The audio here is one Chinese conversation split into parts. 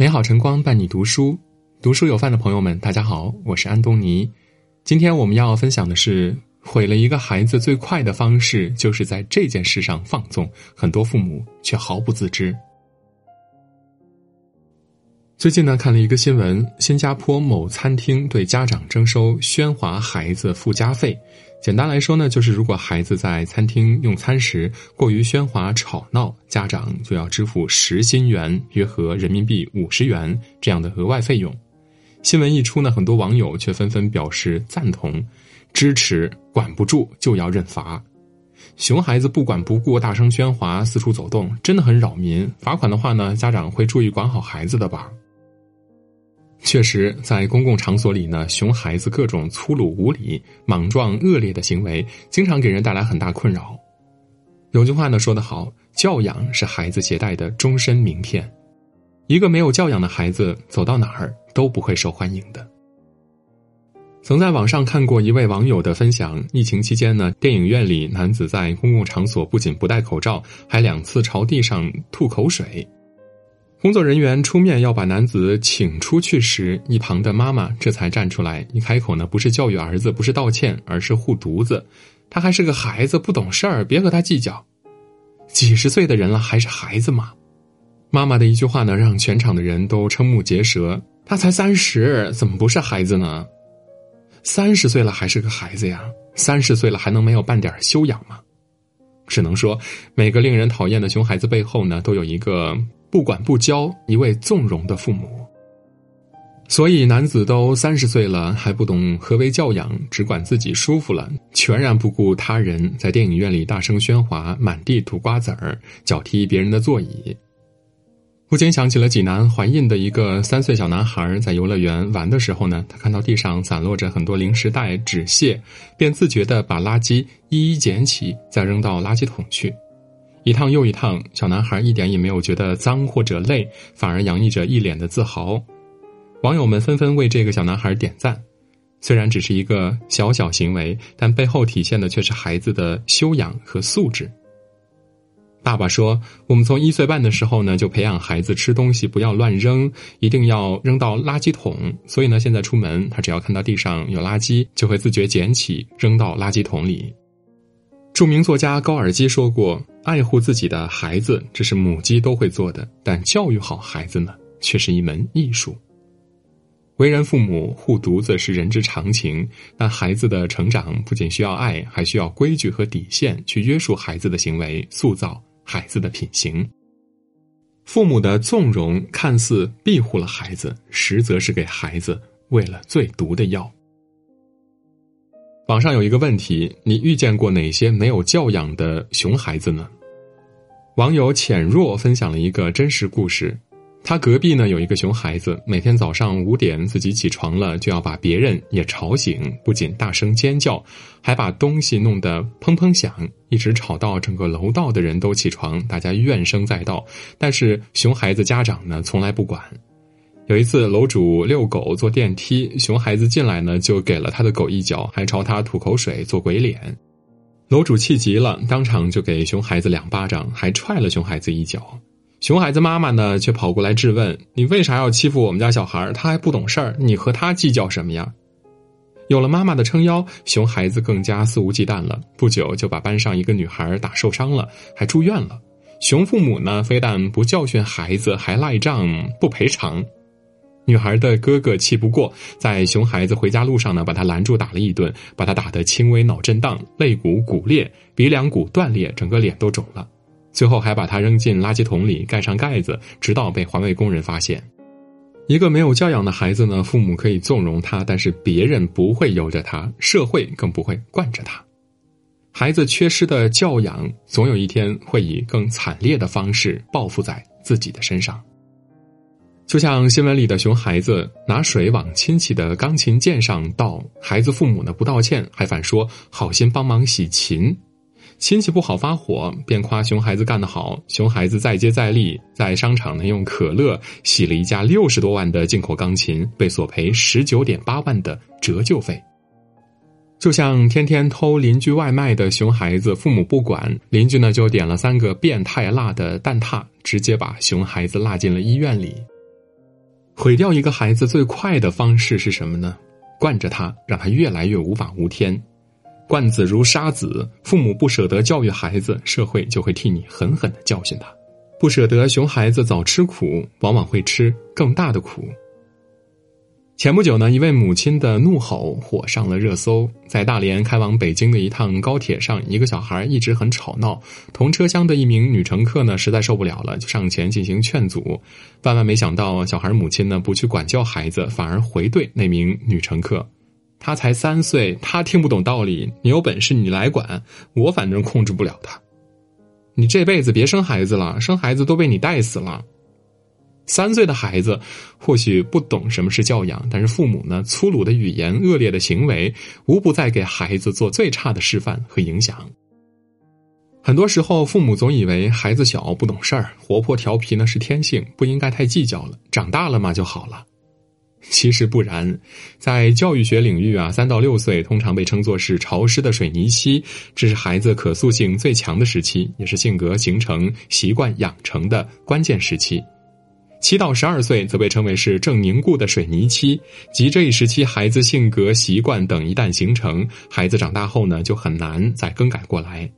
美好晨光伴你读书，读书有饭的朋友们，大家好，我是安东尼。今天我们要分享的是，毁了一个孩子最快的方式，就是在这件事上放纵，很多父母却毫不自知。最近呢，看了一个新闻，新加坡某餐厅对家长征收喧哗孩子附加费。简单来说呢，就是如果孩子在餐厅用餐时过于喧哗吵闹，家长就要支付十新元（约合人民币五十元）这样的额外费用。新闻一出呢，很多网友却纷纷表示赞同、支持，管不住就要认罚。熊孩子不管不顾大声喧哗、四处走动，真的很扰民。罚款的话呢，家长会注意管好孩子的吧？确实，在公共场所里呢，熊孩子各种粗鲁无礼、莽撞恶劣的行为，经常给人带来很大困扰。有句话呢说得好：“教养是孩子携带的终身名片。”一个没有教养的孩子，走到哪儿都不会受欢迎的。曾在网上看过一位网友的分享：疫情期间呢，电影院里男子在公共场所不仅不戴口罩，还两次朝地上吐口水。工作人员出面要把男子请出去时，一旁的妈妈这才站出来。一开口呢，不是教育儿子，不是道歉，而是护犊子。他还是个孩子，不懂事儿，别和他计较。几十岁的人了，还是孩子吗？妈妈的一句话呢，让全场的人都瞠目结舌。他才三十，怎么不是孩子呢？三十岁了还是个孩子呀？三十岁了还能没有半点修养吗？只能说，每个令人讨厌的熊孩子背后呢，都有一个。不管不教，一位纵容的父母。所以男子都三十岁了，还不懂何为教养，只管自己舒服了，全然不顾他人，在电影院里大声喧哗，满地吐瓜子儿，脚踢别人的座椅。不禁想起了济南怀印的一个三岁小男孩，在游乐园玩的时候呢，他看到地上散落着很多零食袋、纸屑，便自觉地把垃圾一一捡起，再扔到垃圾桶去。一趟又一趟，小男孩一点也没有觉得脏或者累，反而洋溢着一脸的自豪。网友们纷纷为这个小男孩点赞。虽然只是一个小小行为，但背后体现的却是孩子的修养和素质。爸爸说：“我们从一岁半的时候呢，就培养孩子吃东西不要乱扔，一定要扔到垃圾桶。所以呢，现在出门，他只要看到地上有垃圾，就会自觉捡起扔到垃圾桶里。”著名作家高尔基说过：“爱护自己的孩子，这是母鸡都会做的；但教育好孩子呢，却是一门艺术。为人父母护犊子是人之常情，但孩子的成长不仅需要爱，还需要规矩和底线去约束孩子的行为，塑造孩子的品行。父母的纵容看似庇护了孩子，实则是给孩子喂了最毒的药。”网上有一个问题：你遇见过哪些没有教养的熊孩子呢？网友浅若分享了一个真实故事。他隔壁呢有一个熊孩子，每天早上五点自己起床了，就要把别人也吵醒，不仅大声尖叫，还把东西弄得砰砰响，一直吵到整个楼道的人都起床，大家怨声载道。但是熊孩子家长呢从来不管。有一次，楼主遛狗坐电梯，熊孩子进来呢，就给了他的狗一脚，还朝他吐口水做鬼脸。楼主气急了，当场就给熊孩子两巴掌，还踹了熊孩子一脚。熊孩子妈妈呢，却跑过来质问：“你为啥要欺负我们家小孩？他还不懂事儿，你和他计较什么呀？”有了妈妈的撑腰，熊孩子更加肆无忌惮了。不久就把班上一个女孩打受伤了，还住院了。熊父母呢，非但不教训孩子，还赖账不赔偿。女孩的哥哥气不过，在熊孩子回家路上呢，把他拦住打了一顿，把他打得轻微脑震荡、肋骨骨裂、鼻梁骨断裂，整个脸都肿了。最后还把他扔进垃圾桶里，盖上盖子，直到被环卫工人发现。一个没有教养的孩子呢，父母可以纵容他，但是别人不会由着他，社会更不会惯着他。孩子缺失的教养，总有一天会以更惨烈的方式报复在自己的身上。就像新闻里的熊孩子拿水往亲戚的钢琴键上倒，孩子父母呢不道歉，还反说好心帮忙洗琴，亲戚不好发火，便夸熊孩子干得好。熊孩子再接再厉，在商场呢用可乐洗了一架六十多万的进口钢琴，被索赔十九点八万的折旧费。就像天天偷邻居外卖的熊孩子，父母不管，邻居呢就点了三个变态辣的蛋挞，直接把熊孩子拉进了医院里。毁掉一个孩子最快的方式是什么呢？惯着他，让他越来越无法无天。惯子如杀子，父母不舍得教育孩子，社会就会替你狠狠的教训他。不舍得熊孩子早吃苦，往往会吃更大的苦。前不久呢，一位母亲的怒吼火上了热搜。在大连开往北京的一趟高铁上，一个小孩一直很吵闹，同车厢的一名女乘客呢实在受不了了，就上前进行劝阻。万万没想到，小孩母亲呢不去管教孩子，反而回怼那名女乘客：“他才三岁，他听不懂道理，你有本事你来管，我反正控制不了他。你这辈子别生孩子了，生孩子都被你带死了。”三岁的孩子或许不懂什么是教养，但是父母呢，粗鲁的语言、恶劣的行为，无不在给孩子做最差的示范和影响。很多时候，父母总以为孩子小不懂事儿，活泼调皮呢是天性，不应该太计较了，长大了嘛就好了。其实不然，在教育学领域啊，三到六岁通常被称作是潮湿的水泥期，这是孩子可塑性最强的时期，也是性格形成、习惯养成的关键时期。七到十二岁则被称为是正凝固的水泥期，即这一时期孩子性格、习惯等一旦形成，孩子长大后呢就很难再更改过来。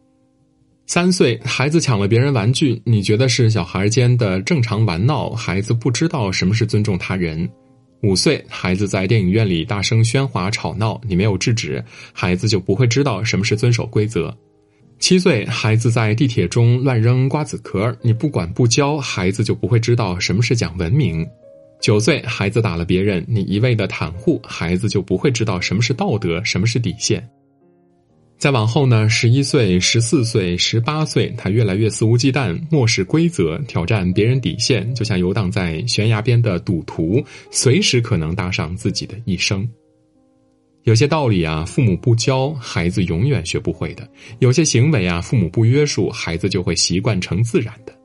三岁孩子抢了别人玩具，你觉得是小孩间的正常玩闹，孩子不知道什么是尊重他人。五岁孩子在电影院里大声喧哗吵闹，你没有制止，孩子就不会知道什么是遵守规则。七岁孩子在地铁中乱扔瓜子壳，你不管不教，孩子就不会知道什么是讲文明。九岁孩子打了别人，你一味的袒护，孩子就不会知道什么是道德，什么是底线。再往后呢，十一岁、十四岁、十八岁，他越来越肆无忌惮，漠视规则，挑战别人底线，就像游荡在悬崖边的赌徒，随时可能搭上自己的一生。有些道理啊，父母不教，孩子永远学不会的；有些行为啊，父母不约束，孩子就会习惯成自然的。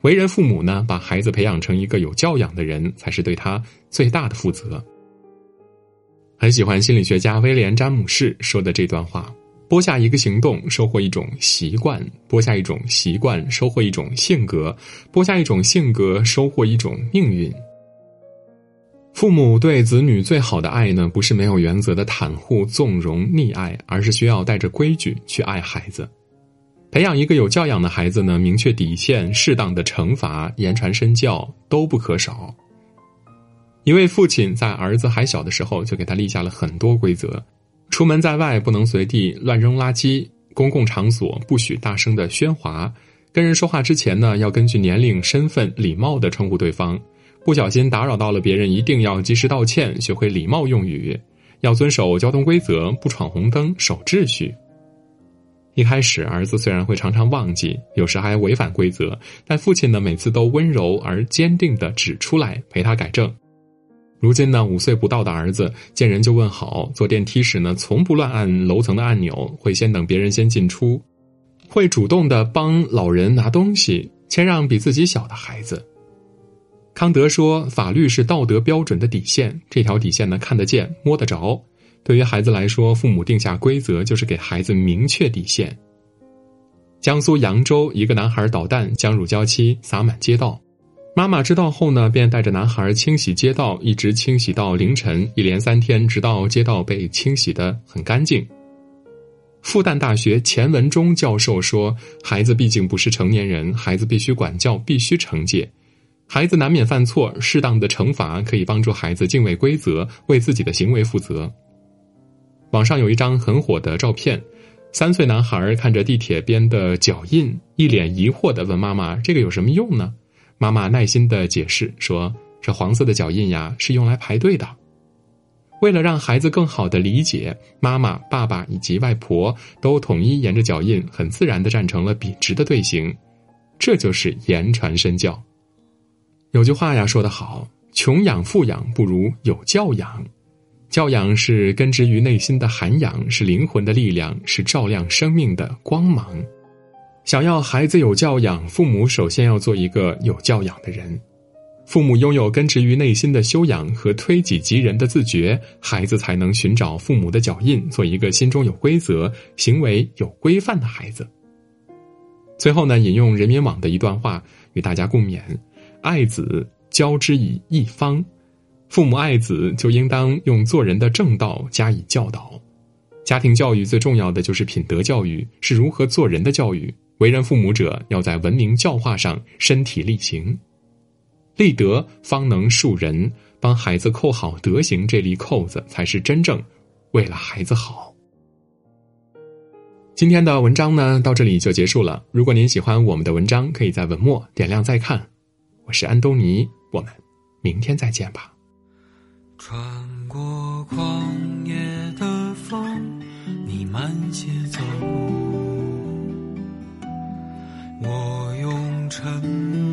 为人父母呢，把孩子培养成一个有教养的人，才是对他最大的负责。很喜欢心理学家威廉·詹姆士说的这段话：播下一个行动，收获一种习惯；播下一种习惯，收获一种性格；播下一种性格，收获一种命运。父母对子女最好的爱呢，不是没有原则的袒护、纵容、溺爱，而是需要带着规矩去爱孩子。培养一个有教养的孩子呢，明确底线、适当的惩罚、言传身教都不可少。一位父亲在儿子还小的时候就给他立下了很多规则：出门在外不能随地乱扔垃圾，公共场所不许大声的喧哗，跟人说话之前呢，要根据年龄、身份礼貌的称呼对方。不小心打扰到了别人，一定要及时道歉，学会礼貌用语，要遵守交通规则，不闯红灯，守秩序。一开始，儿子虽然会常常忘记，有时还违反规则，但父亲呢，每次都温柔而坚定的指出来，陪他改正。如今呢，五岁不到的儿子见人就问好，坐电梯时呢，从不乱按楼层的按钮，会先等别人先进出，会主动的帮老人拿东西，谦让比自己小的孩子。康德说：“法律是道德标准的底线，这条底线呢，看得见、摸得着。对于孩子来说，父母定下规则，就是给孩子明确底线。”江苏扬州一个男孩捣蛋，将乳胶漆洒满街道，妈妈知道后呢，便带着男孩清洗街道，一直清洗到凌晨，一连三天，直到街道被清洗得很干净。复旦大学钱文忠教授说：“孩子毕竟不是成年人，孩子必须管教，必须惩戒。”孩子难免犯错，适当的惩罚可以帮助孩子敬畏规则，为自己的行为负责。网上有一张很火的照片，三岁男孩看着地铁边的脚印，一脸疑惑的问妈妈：“这个有什么用呢？”妈妈耐心的解释说：“这黄色的脚印呀，是用来排队的。”为了让孩子更好的理解，妈妈、爸爸以及外婆都统一沿着脚印，很自然的站成了笔直的队形。这就是言传身教。有句话呀，说得好：“穷养富养不如有教养。”教养是根植于内心的涵养，是灵魂的力量，是照亮生命的光芒。想要孩子有教养，父母首先要做一个有教养的人。父母拥有根植于内心的修养和推己及人的自觉，孩子才能寻找父母的脚印，做一个心中有规则、行为有规范的孩子。最后呢，引用人民网的一段话与大家共勉。爱子教之以一方。父母爱子，就应当用做人的正道加以教导。家庭教育最重要的就是品德教育，是如何做人的教育。为人父母者，要在文明教化上身体力行，立德方能树人。帮孩子扣好德行这粒扣子，才是真正为了孩子好。今天的文章呢，到这里就结束了。如果您喜欢我们的文章，可以在文末点亮再看。是安东尼，我们明天再见吧。穿过旷野的风，你慢些走，我用沉默。